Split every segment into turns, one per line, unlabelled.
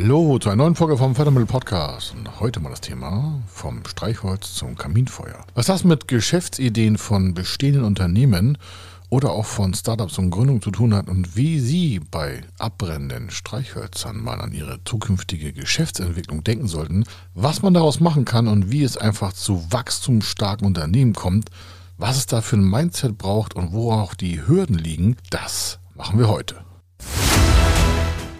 Hallo zu einer neuen Folge vom Fördermittel Podcast. Und heute mal das Thema vom Streichholz zum Kaminfeuer. Was das mit Geschäftsideen von bestehenden Unternehmen oder auch von Startups und Gründungen zu tun hat und wie Sie bei abbrennenden Streichhölzern mal an Ihre zukünftige Geschäftsentwicklung denken sollten, was man daraus machen kann und wie es einfach zu wachstumsstarken Unternehmen kommt, was es da für ein Mindset braucht und wo auch die Hürden liegen, das machen wir heute.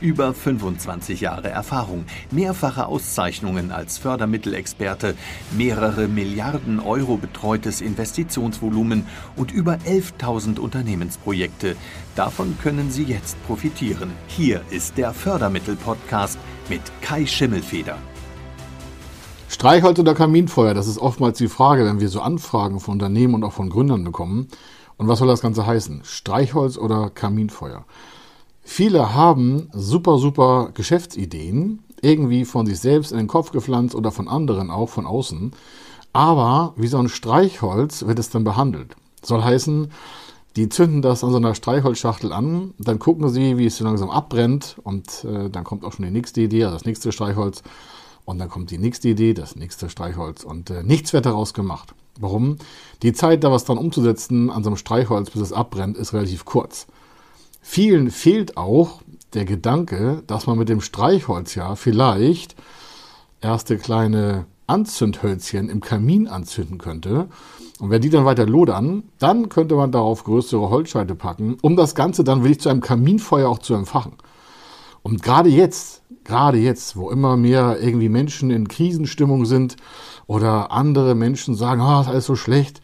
Über 25 Jahre Erfahrung, mehrfache Auszeichnungen als Fördermittelexperte, mehrere Milliarden Euro betreutes Investitionsvolumen und über 11.000 Unternehmensprojekte. Davon können Sie jetzt profitieren. Hier ist der Fördermittel-Podcast mit Kai Schimmelfeder.
Streichholz oder Kaminfeuer, das ist oftmals die Frage, wenn wir so Anfragen von Unternehmen und auch von Gründern bekommen. Und was soll das Ganze heißen? Streichholz oder Kaminfeuer? Viele haben super, super Geschäftsideen, irgendwie von sich selbst in den Kopf gepflanzt oder von anderen auch, von außen. Aber wie so ein Streichholz wird es dann behandelt. Soll heißen, die zünden das an so einer Streichholzschachtel an, dann gucken sie, wie es so langsam abbrennt und äh, dann kommt auch schon die nächste Idee, also das nächste Streichholz und dann kommt die nächste Idee, das nächste Streichholz und äh, nichts wird daraus gemacht. Warum? Die Zeit, da was dran umzusetzen an so einem Streichholz, bis es abbrennt, ist relativ kurz. Vielen fehlt auch der Gedanke, dass man mit dem Streichholz ja vielleicht erste kleine Anzündhölzchen im Kamin anzünden könnte. Und wenn die dann weiter lodern, dann könnte man darauf größere Holzscheite packen, um das Ganze dann wirklich zu einem Kaminfeuer auch zu entfachen. Und gerade jetzt, gerade jetzt, wo immer mehr irgendwie Menschen in Krisenstimmung sind oder andere Menschen sagen, ah, oh, ist alles so schlecht,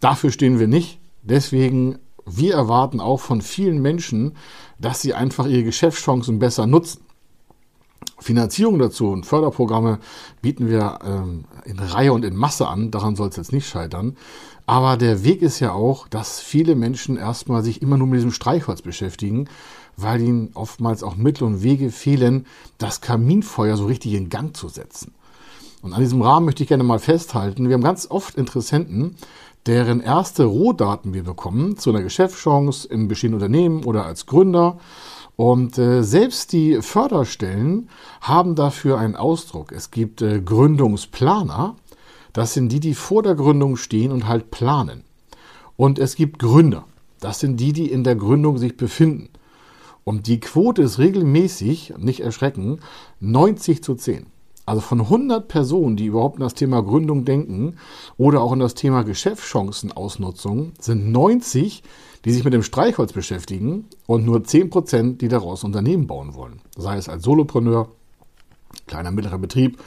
dafür stehen wir nicht. Deswegen wir erwarten auch von vielen Menschen, dass sie einfach ihre Geschäftschancen besser nutzen. Finanzierung dazu und Förderprogramme bieten wir ähm, in Reihe und in Masse an. Daran soll es jetzt nicht scheitern. Aber der Weg ist ja auch, dass viele Menschen erstmal sich immer nur mit diesem Streichholz beschäftigen, weil ihnen oftmals auch Mittel und Wege fehlen, das Kaminfeuer so richtig in Gang zu setzen. Und an diesem Rahmen möchte ich gerne mal festhalten, wir haben ganz oft Interessenten, deren erste Rohdaten wir bekommen zu einer Geschäftschance im bestehenden Unternehmen oder als Gründer. Und äh, selbst die Förderstellen haben dafür einen Ausdruck. Es gibt äh, Gründungsplaner, das sind die, die vor der Gründung stehen und halt planen. Und es gibt Gründer, das sind die, die in der Gründung sich befinden. Und die Quote ist regelmäßig, nicht erschrecken, 90 zu 10. Also von 100 Personen, die überhaupt an das Thema Gründung denken oder auch an das Thema Geschäftschancenausnutzung, sind 90, die sich mit dem Streichholz beschäftigen und nur 10 Prozent, die daraus Unternehmen bauen wollen. Sei es als Solopreneur, kleiner, mittlerer Betrieb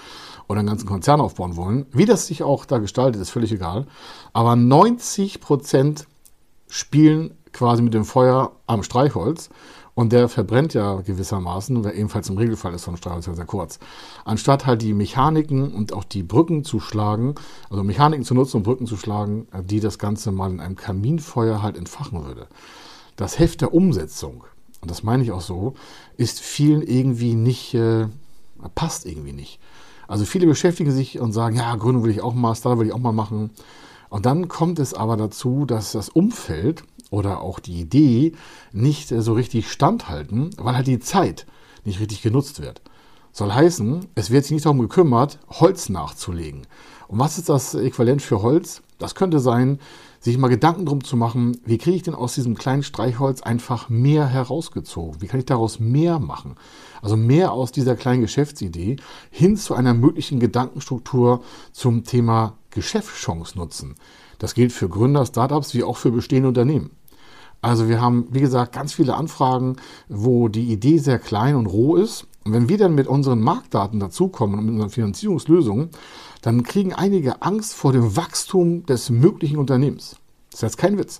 oder einen ganzen Konzern aufbauen wollen. Wie das sich auch da gestaltet, ist völlig egal. Aber 90 Prozent spielen quasi mit dem Feuer am Streichholz und der verbrennt ja gewissermaßen, weil ebenfalls im Regelfall ist so ein Streichholz sehr, kurz. Anstatt halt die Mechaniken und auch die Brücken zu schlagen, also Mechaniken zu nutzen und Brücken zu schlagen, äh, die das Ganze mal in einem Kaminfeuer halt entfachen würde. Das Heft der Umsetzung, und das meine ich auch so, ist vielen irgendwie nicht, äh, passt irgendwie nicht. Also viele beschäftigen sich und sagen, ja, Gründung will ich auch mal, Startup will ich auch mal machen. Und dann kommt es aber dazu, dass das Umfeld oder auch die Idee nicht so richtig standhalten, weil halt die Zeit nicht richtig genutzt wird. Soll heißen, es wird sich nicht darum gekümmert, Holz nachzulegen. Und was ist das Äquivalent für Holz? Das könnte sein, sich mal Gedanken drum zu machen, wie kriege ich denn aus diesem kleinen Streichholz einfach mehr herausgezogen? Wie kann ich daraus mehr machen? Also mehr aus dieser kleinen Geschäftsidee hin zu einer möglichen Gedankenstruktur zum Thema Geschäftschance nutzen. Das gilt für Gründer, Startups wie auch für bestehende Unternehmen. Also wir haben, wie gesagt, ganz viele Anfragen, wo die Idee sehr klein und roh ist. Und wenn wir dann mit unseren Marktdaten dazukommen und mit unseren Finanzierungslösungen, dann kriegen einige Angst vor dem Wachstum des möglichen Unternehmens. Das ist jetzt kein Witz.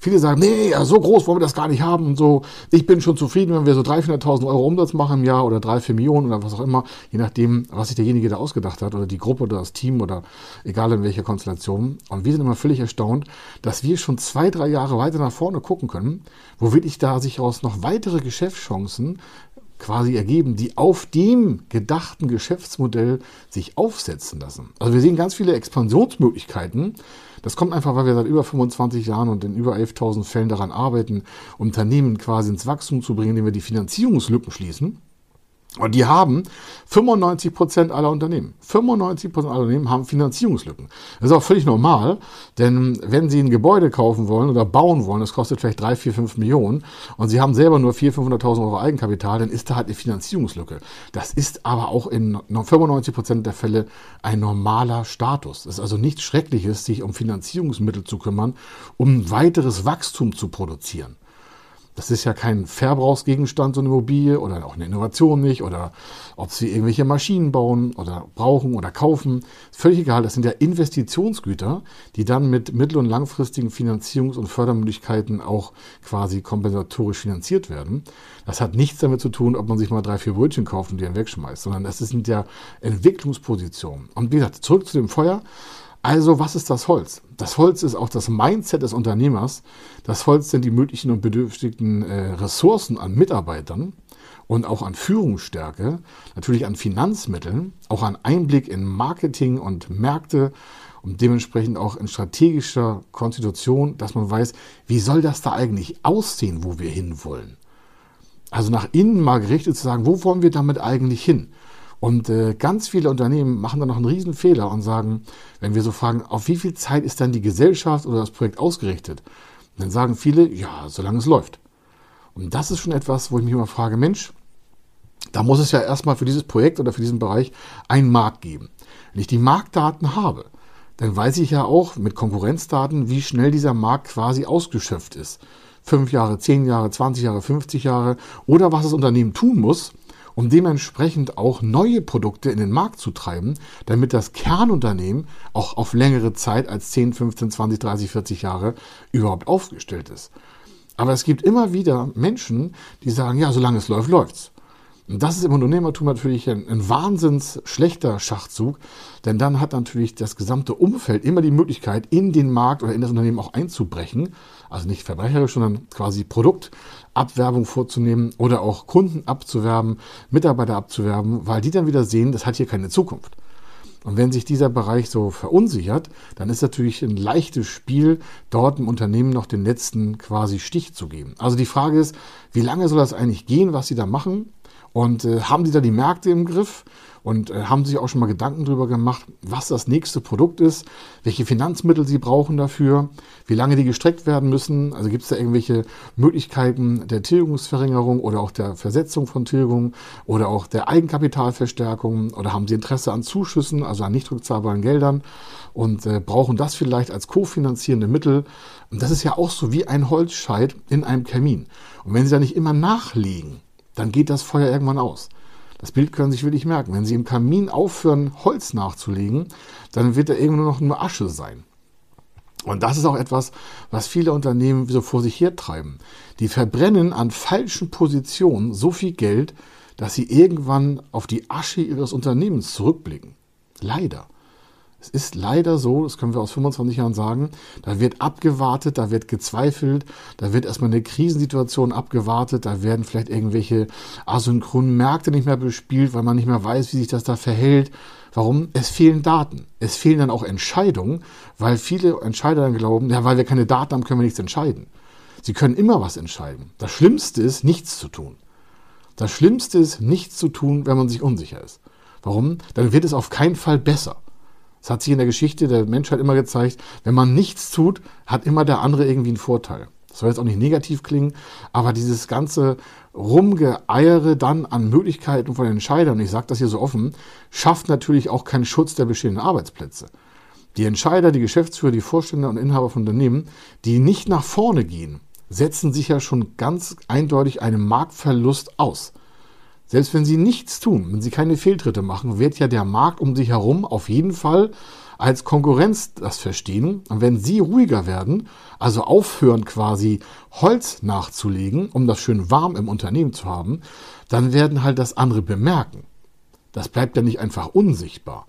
Viele sagen, nee, ja, so groß wollen wir das gar nicht haben und so. Ich bin schon zufrieden, wenn wir so 300.000, 400.000 Euro Umsatz machen im Jahr oder 3, 4 Millionen oder was auch immer, je nachdem, was sich derjenige da ausgedacht hat oder die Gruppe oder das Team oder egal in welcher Konstellation. Und wir sind immer völlig erstaunt, dass wir schon zwei, drei Jahre weiter nach vorne gucken können, wo wirklich da sich aus noch weitere Geschäftschancen quasi ergeben, die auf dem gedachten Geschäftsmodell sich aufsetzen lassen. Also wir sehen ganz viele Expansionsmöglichkeiten. Das kommt einfach, weil wir seit über 25 Jahren und in über 11.000 Fällen daran arbeiten, Unternehmen quasi ins Wachstum zu bringen, indem wir die Finanzierungslücken schließen. Und die haben 95 Prozent aller Unternehmen. 95 Prozent aller Unternehmen haben Finanzierungslücken. Das ist auch völlig normal, denn wenn Sie ein Gebäude kaufen wollen oder bauen wollen, das kostet vielleicht 3, 4, 5 Millionen und Sie haben selber nur 400.000, 500.000 Euro Eigenkapital, dann ist da halt eine Finanzierungslücke. Das ist aber auch in 95 Prozent der Fälle ein normaler Status. Es ist also nichts Schreckliches, sich um Finanzierungsmittel zu kümmern, um weiteres Wachstum zu produzieren. Das ist ja kein Verbrauchsgegenstand, so eine Immobilie oder auch eine Innovation nicht oder ob sie irgendwelche Maschinen bauen oder brauchen oder kaufen. Völlig egal, das sind ja Investitionsgüter, die dann mit mittel- und langfristigen Finanzierungs- und Fördermöglichkeiten auch quasi kompensatorisch finanziert werden. Das hat nichts damit zu tun, ob man sich mal drei, vier Brötchen kauft und die dann wegschmeißt, sondern das sind ja Entwicklungspositionen. Und wie gesagt, zurück zu dem Feuer. Also, was ist das Holz? Das Holz ist auch das Mindset des Unternehmers. Das Holz sind die möglichen und bedürftigen äh, Ressourcen an Mitarbeitern und auch an Führungsstärke, natürlich an Finanzmitteln, auch an Einblick in Marketing und Märkte und dementsprechend auch in strategischer Konstitution, dass man weiß, wie soll das da eigentlich aussehen, wo wir hinwollen. Also nach innen mal gerichtet zu sagen, wo wollen wir damit eigentlich hin? Und äh, ganz viele Unternehmen machen dann noch einen riesen Fehler und sagen, wenn wir so fragen, auf wie viel Zeit ist dann die Gesellschaft oder das Projekt ausgerichtet? dann sagen viele, ja, solange es läuft. Und das ist schon etwas, wo ich mich immer frage, Mensch, da muss es ja erstmal für dieses Projekt oder für diesen Bereich einen Markt geben. Wenn ich die Marktdaten habe, dann weiß ich ja auch mit Konkurrenzdaten, wie schnell dieser Markt quasi ausgeschöpft ist. Fünf Jahre, zehn Jahre, 20 Jahre, 50 Jahre oder was das Unternehmen tun muss, um dementsprechend auch neue Produkte in den Markt zu treiben, damit das Kernunternehmen auch auf längere Zeit als 10, 15, 20, 30, 40 Jahre überhaupt aufgestellt ist. Aber es gibt immer wieder Menschen, die sagen, ja, solange es läuft, läuft's. Das ist im Unternehmertum natürlich ein, ein wahnsinns schlechter Schachzug, denn dann hat natürlich das gesamte Umfeld immer die Möglichkeit, in den Markt oder in das Unternehmen auch einzubrechen. Also nicht verbrecherisch, sondern quasi Produktabwerbung vorzunehmen oder auch Kunden abzuwerben, Mitarbeiter abzuwerben, weil die dann wieder sehen, das hat hier keine Zukunft. Und wenn sich dieser Bereich so verunsichert, dann ist natürlich ein leichtes Spiel, dort im Unternehmen noch den letzten quasi Stich zu geben. Also die Frage ist, wie lange soll das eigentlich gehen, was sie da machen? Und äh, haben die da die Märkte im Griff? Und äh, haben sich auch schon mal Gedanken darüber gemacht, was das nächste Produkt ist, welche Finanzmittel sie brauchen dafür, wie lange die gestreckt werden müssen. Also gibt es da irgendwelche Möglichkeiten der Tilgungsverringerung oder auch der Versetzung von Tilgung oder auch der Eigenkapitalverstärkung oder haben sie Interesse an Zuschüssen, also an nicht rückzahlbaren Geldern und äh, brauchen das vielleicht als kofinanzierende Mittel. Und das ist ja auch so wie ein Holzscheit in einem Kamin. Und wenn sie da nicht immer nachlegen, dann geht das Feuer irgendwann aus. Das Bild können Sie sich wirklich merken. Wenn Sie im Kamin aufhören, Holz nachzulegen, dann wird da irgendwo noch nur Asche sein. Und das ist auch etwas, was viele Unternehmen so vor sich hertreiben. Die verbrennen an falschen Positionen so viel Geld, dass sie irgendwann auf die Asche ihres Unternehmens zurückblicken. Leider. Es ist leider so, das können wir aus 25 Jahren sagen, da wird abgewartet, da wird gezweifelt, da wird erstmal eine Krisensituation abgewartet, da werden vielleicht irgendwelche asynchronen Märkte nicht mehr bespielt, weil man nicht mehr weiß, wie sich das da verhält. Warum? Es fehlen Daten. Es fehlen dann auch Entscheidungen, weil viele Entscheider dann glauben, ja, weil wir keine Daten haben, können wir nichts entscheiden. Sie können immer was entscheiden. Das Schlimmste ist, nichts zu tun. Das Schlimmste ist, nichts zu tun, wenn man sich unsicher ist. Warum? Dann wird es auf keinen Fall besser. Es hat sich in der Geschichte der Menschheit immer gezeigt, wenn man nichts tut, hat immer der andere irgendwie einen Vorteil. Das soll jetzt auch nicht negativ klingen, aber dieses ganze Rumgeeiere dann an Möglichkeiten von Entscheidern, und ich sage das hier so offen, schafft natürlich auch keinen Schutz der bestehenden Arbeitsplätze. Die Entscheider, die Geschäftsführer, die Vorstände und Inhaber von Unternehmen, die nicht nach vorne gehen, setzen sich ja schon ganz eindeutig einem Marktverlust aus. Selbst wenn sie nichts tun, wenn sie keine Fehltritte machen, wird ja der Markt um sich herum auf jeden Fall als Konkurrenz das verstehen. Und wenn sie ruhiger werden, also aufhören quasi Holz nachzulegen, um das schön warm im Unternehmen zu haben, dann werden halt das andere bemerken. Das bleibt ja nicht einfach unsichtbar.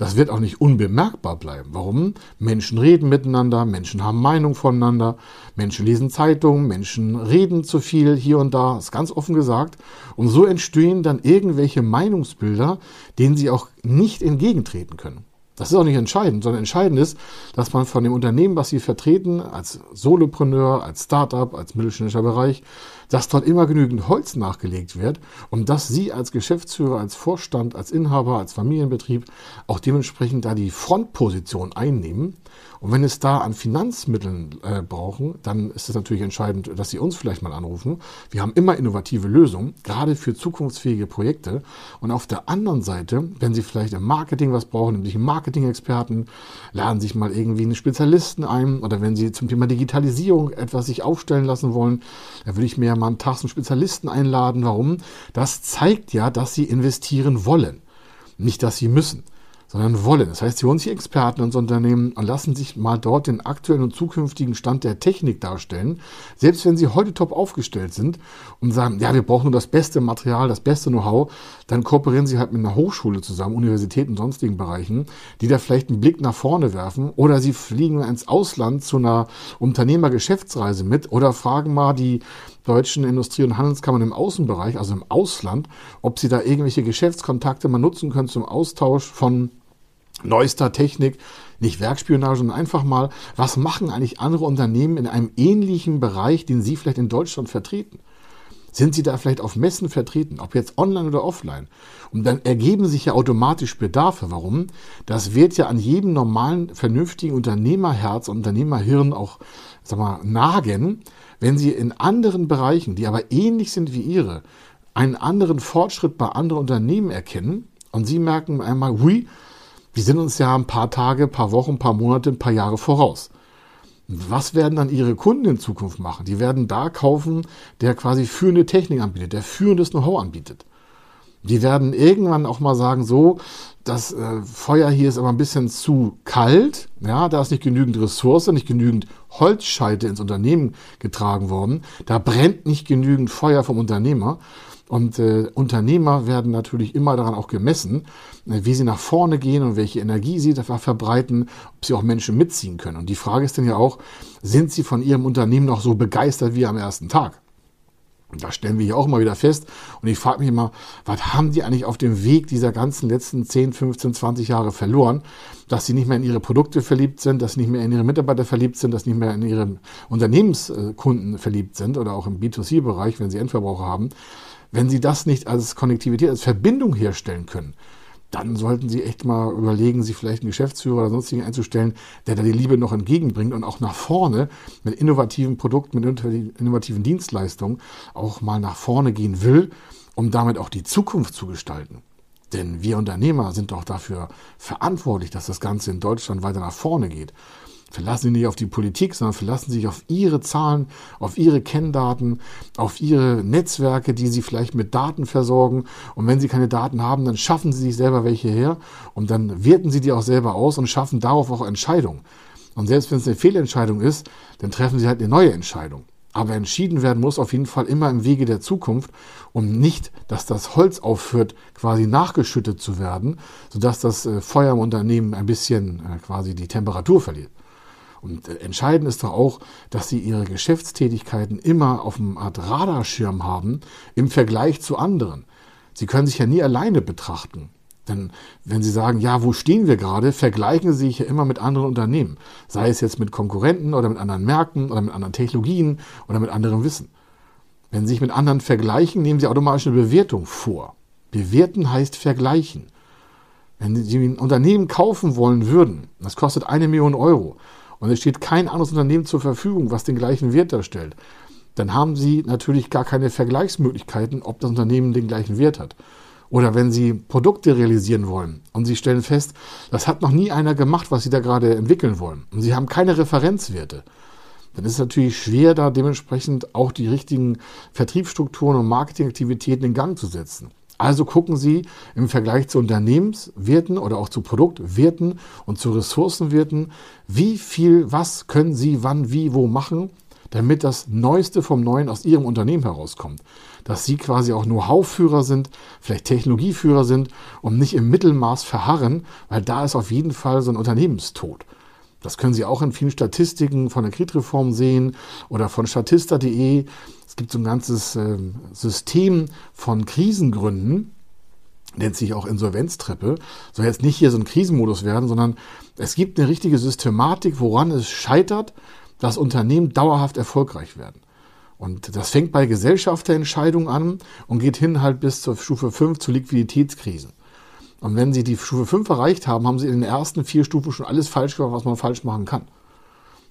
Das wird auch nicht unbemerkbar bleiben. Warum? Menschen reden miteinander, Menschen haben Meinung voneinander, Menschen lesen Zeitungen, Menschen reden zu viel hier und da, ist ganz offen gesagt. Und so entstehen dann irgendwelche Meinungsbilder, denen sie auch nicht entgegentreten können. Das ist auch nicht entscheidend, sondern entscheidend ist, dass man von dem Unternehmen, was sie vertreten, als Solopreneur, als Startup, als mittelständischer Bereich, dass dort immer genügend Holz nachgelegt wird und dass Sie als Geschäftsführer, als Vorstand, als Inhaber, als Familienbetrieb auch dementsprechend da die Frontposition einnehmen. Und wenn es da an Finanzmitteln äh, brauchen, dann ist es natürlich entscheidend, dass Sie uns vielleicht mal anrufen. Wir haben immer innovative Lösungen, gerade für zukunftsfähige Projekte. Und auf der anderen Seite, wenn Sie vielleicht im Marketing was brauchen, nämlich Marketing-Experten, laden sich mal irgendwie einen Spezialisten ein. Oder wenn Sie zum Thema Digitalisierung etwas sich aufstellen lassen wollen, dann würde ich mir mal einen Tag einen Spezialisten einladen. Warum? Das zeigt ja, dass sie investieren wollen. Nicht, dass sie müssen sondern wollen. Das heißt, sie holen sich Experten ins Unternehmen und lassen sich mal dort den aktuellen und zukünftigen Stand der Technik darstellen. Selbst wenn sie heute top aufgestellt sind und sagen, ja, wir brauchen nur das beste Material, das beste Know-how, dann kooperieren sie halt mit einer Hochschule zusammen, Universitäten und sonstigen Bereichen, die da vielleicht einen Blick nach vorne werfen oder sie fliegen ins Ausland zu einer Unternehmergeschäftsreise mit oder fragen mal die deutschen Industrie- und Handelskammern im Außenbereich, also im Ausland, ob sie da irgendwelche Geschäftskontakte mal nutzen können zum Austausch von neuester Technik, nicht Werkspionage, sondern einfach mal, was machen eigentlich andere Unternehmen in einem ähnlichen Bereich, den Sie vielleicht in Deutschland vertreten? Sind Sie da vielleicht auf Messen vertreten, ob jetzt online oder offline? Und dann ergeben sich ja automatisch Bedarfe. Warum? Das wird ja an jedem normalen, vernünftigen Unternehmerherz und Unternehmerhirn auch, sag mal, nagen, wenn Sie in anderen Bereichen, die aber ähnlich sind wie Ihre, einen anderen Fortschritt bei anderen Unternehmen erkennen und Sie merken einmal, hui, wir sind uns ja ein paar Tage, ein paar Wochen, ein paar Monate, ein paar Jahre voraus. Was werden dann Ihre Kunden in Zukunft machen? Die werden da kaufen, der quasi führende Technik anbietet, der führendes Know-how anbietet. Die werden irgendwann auch mal sagen, so, das äh, Feuer hier ist aber ein bisschen zu kalt, ja, da ist nicht genügend Ressource, nicht genügend Holzscheite ins Unternehmen getragen worden, da brennt nicht genügend Feuer vom Unternehmer und äh, Unternehmer werden natürlich immer daran auch gemessen, äh, wie sie nach vorne gehen und welche Energie sie da verbreiten, ob sie auch Menschen mitziehen können. Und die Frage ist dann ja auch, sind sie von ihrem Unternehmen noch so begeistert wie am ersten Tag? Und da stellen wir hier auch mal wieder fest. Und ich frage mich immer, was haben die eigentlich auf dem Weg dieser ganzen letzten 10, 15, 20 Jahre verloren, dass sie nicht mehr in ihre Produkte verliebt sind, dass sie nicht mehr in ihre Mitarbeiter verliebt sind, dass sie nicht mehr in ihre Unternehmenskunden verliebt sind oder auch im B2C-Bereich, wenn sie Endverbraucher haben. Wenn Sie das nicht als Konnektivität, als Verbindung herstellen können, dann sollten Sie echt mal überlegen, sich vielleicht einen Geschäftsführer oder sonstigen einzustellen, der da die Liebe noch entgegenbringt und auch nach vorne mit innovativen Produkten, mit innovativen Dienstleistungen auch mal nach vorne gehen will, um damit auch die Zukunft zu gestalten. Denn wir Unternehmer sind doch dafür verantwortlich, dass das Ganze in Deutschland weiter nach vorne geht. Verlassen Sie nicht auf die Politik, sondern verlassen Sie sich auf Ihre Zahlen, auf Ihre Kenndaten, auf Ihre Netzwerke, die Sie vielleicht mit Daten versorgen. Und wenn Sie keine Daten haben, dann schaffen Sie sich selber welche her und dann werten Sie die auch selber aus und schaffen darauf auch Entscheidungen. Und selbst wenn es eine Fehlentscheidung ist, dann treffen Sie halt eine neue Entscheidung. Aber entschieden werden muss auf jeden Fall immer im Wege der Zukunft, um nicht, dass das Holz aufhört, quasi nachgeschüttet zu werden, sodass das äh, Feuer im Unternehmen ein bisschen äh, quasi die Temperatur verliert. Und äh, entscheidend ist doch auch, dass sie ihre Geschäftstätigkeiten immer auf einem Art Radarschirm haben im Vergleich zu anderen. Sie können sich ja nie alleine betrachten. Denn wenn Sie sagen, ja, wo stehen wir gerade, vergleichen Sie sich ja immer mit anderen Unternehmen. Sei es jetzt mit Konkurrenten oder mit anderen Märkten oder mit anderen Technologien oder mit anderem Wissen. Wenn Sie sich mit anderen vergleichen, nehmen Sie automatisch eine Bewertung vor. Bewerten heißt vergleichen. Wenn Sie ein Unternehmen kaufen wollen würden, das kostet eine Million Euro, und es steht kein anderes Unternehmen zur Verfügung, was den gleichen Wert darstellt, dann haben Sie natürlich gar keine Vergleichsmöglichkeiten, ob das Unternehmen den gleichen Wert hat. Oder wenn Sie Produkte realisieren wollen und Sie stellen fest, das hat noch nie einer gemacht, was Sie da gerade entwickeln wollen und Sie haben keine Referenzwerte, dann ist es natürlich schwer, da dementsprechend auch die richtigen Vertriebsstrukturen und Marketingaktivitäten in Gang zu setzen. Also gucken Sie im Vergleich zu Unternehmenswerten oder auch zu Produktwerten und zu Ressourcenwerten, wie viel, was können Sie wann, wie, wo machen, damit das Neueste vom Neuen aus Ihrem Unternehmen herauskommt. Dass Sie quasi auch Know-how-Führer sind, vielleicht Technologieführer sind und nicht im Mittelmaß verharren, weil da ist auf jeden Fall so ein Unternehmenstod. Das können Sie auch in vielen Statistiken von der Kreditreform sehen oder von statista.de. Es gibt so ein ganzes äh, System von Krisengründen, nennt sich auch Insolvenztreppe. Soll jetzt nicht hier so ein Krisenmodus werden, sondern es gibt eine richtige Systematik, woran es scheitert, dass Unternehmen dauerhaft erfolgreich werden. Und das fängt bei Gesellschafterentscheidungen an und geht hin halt bis zur Stufe 5 zu Liquiditätskrisen. Und wenn Sie die Stufe 5 erreicht haben, haben Sie in den ersten vier Stufen schon alles falsch gemacht, was man falsch machen kann.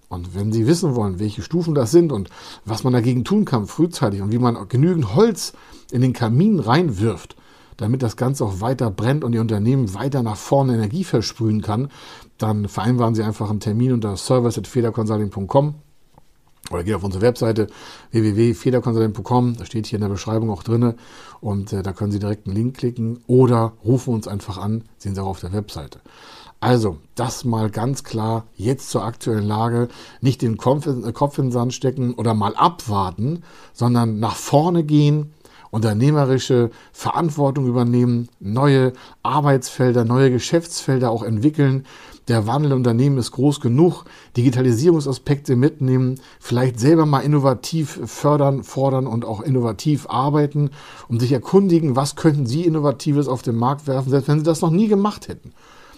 Und wenn Sie wissen wollen, welche Stufen das sind und was man dagegen tun kann frühzeitig und wie man genügend Holz in den Kamin reinwirft, damit das Ganze auch weiter brennt und Ihr Unternehmen weiter nach vorne Energie versprühen kann, dann vereinbaren Sie einfach einen Termin unter service.federconsulting.com oder geht auf unsere Webseite www.federconsulting.com, da steht hier in der Beschreibung auch drin und äh, da können Sie direkt einen Link klicken oder rufen uns einfach an, sehen Sie auch auf der Webseite. Also, das mal ganz klar jetzt zur aktuellen Lage. Nicht den Kopf äh, Kopf in den Sand stecken oder mal abwarten, sondern nach vorne gehen, unternehmerische Verantwortung übernehmen, neue Arbeitsfelder, neue Geschäftsfelder auch entwickeln. Der Wandel im Unternehmen ist groß genug. Digitalisierungsaspekte mitnehmen, vielleicht selber mal innovativ fördern, fordern und auch innovativ arbeiten, um sich erkundigen, was könnten Sie Innovatives auf den Markt werfen, selbst wenn Sie das noch nie gemacht hätten.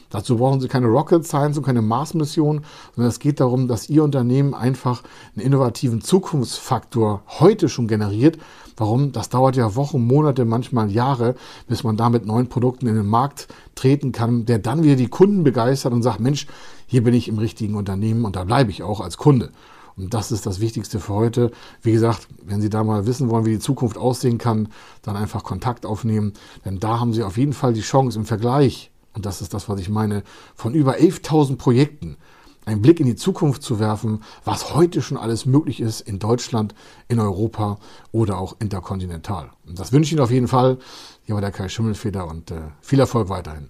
Dazu brauchen Sie keine Rocket Science und keine Mars-Mission, sondern es geht darum, dass Ihr Unternehmen einfach einen innovativen Zukunftsfaktor heute schon generiert. Warum? Das dauert ja Wochen, Monate, manchmal Jahre, bis man da mit neuen Produkten in den Markt treten kann, der dann wieder die Kunden begeistert und sagt, Mensch, hier bin ich im richtigen Unternehmen und da bleibe ich auch als Kunde. Und das ist das Wichtigste für heute. Wie gesagt, wenn Sie da mal wissen wollen, wie die Zukunft aussehen kann, dann einfach Kontakt aufnehmen. Denn da haben Sie auf jeden Fall die Chance im Vergleich und das ist das, was ich meine, von über 11.000 Projekten einen Blick in die Zukunft zu werfen, was heute schon alles möglich ist in Deutschland, in Europa oder auch interkontinental. Und das wünsche ich Ihnen auf jeden Fall. Hier war der Kai Schimmelfeder und äh, viel Erfolg weiterhin.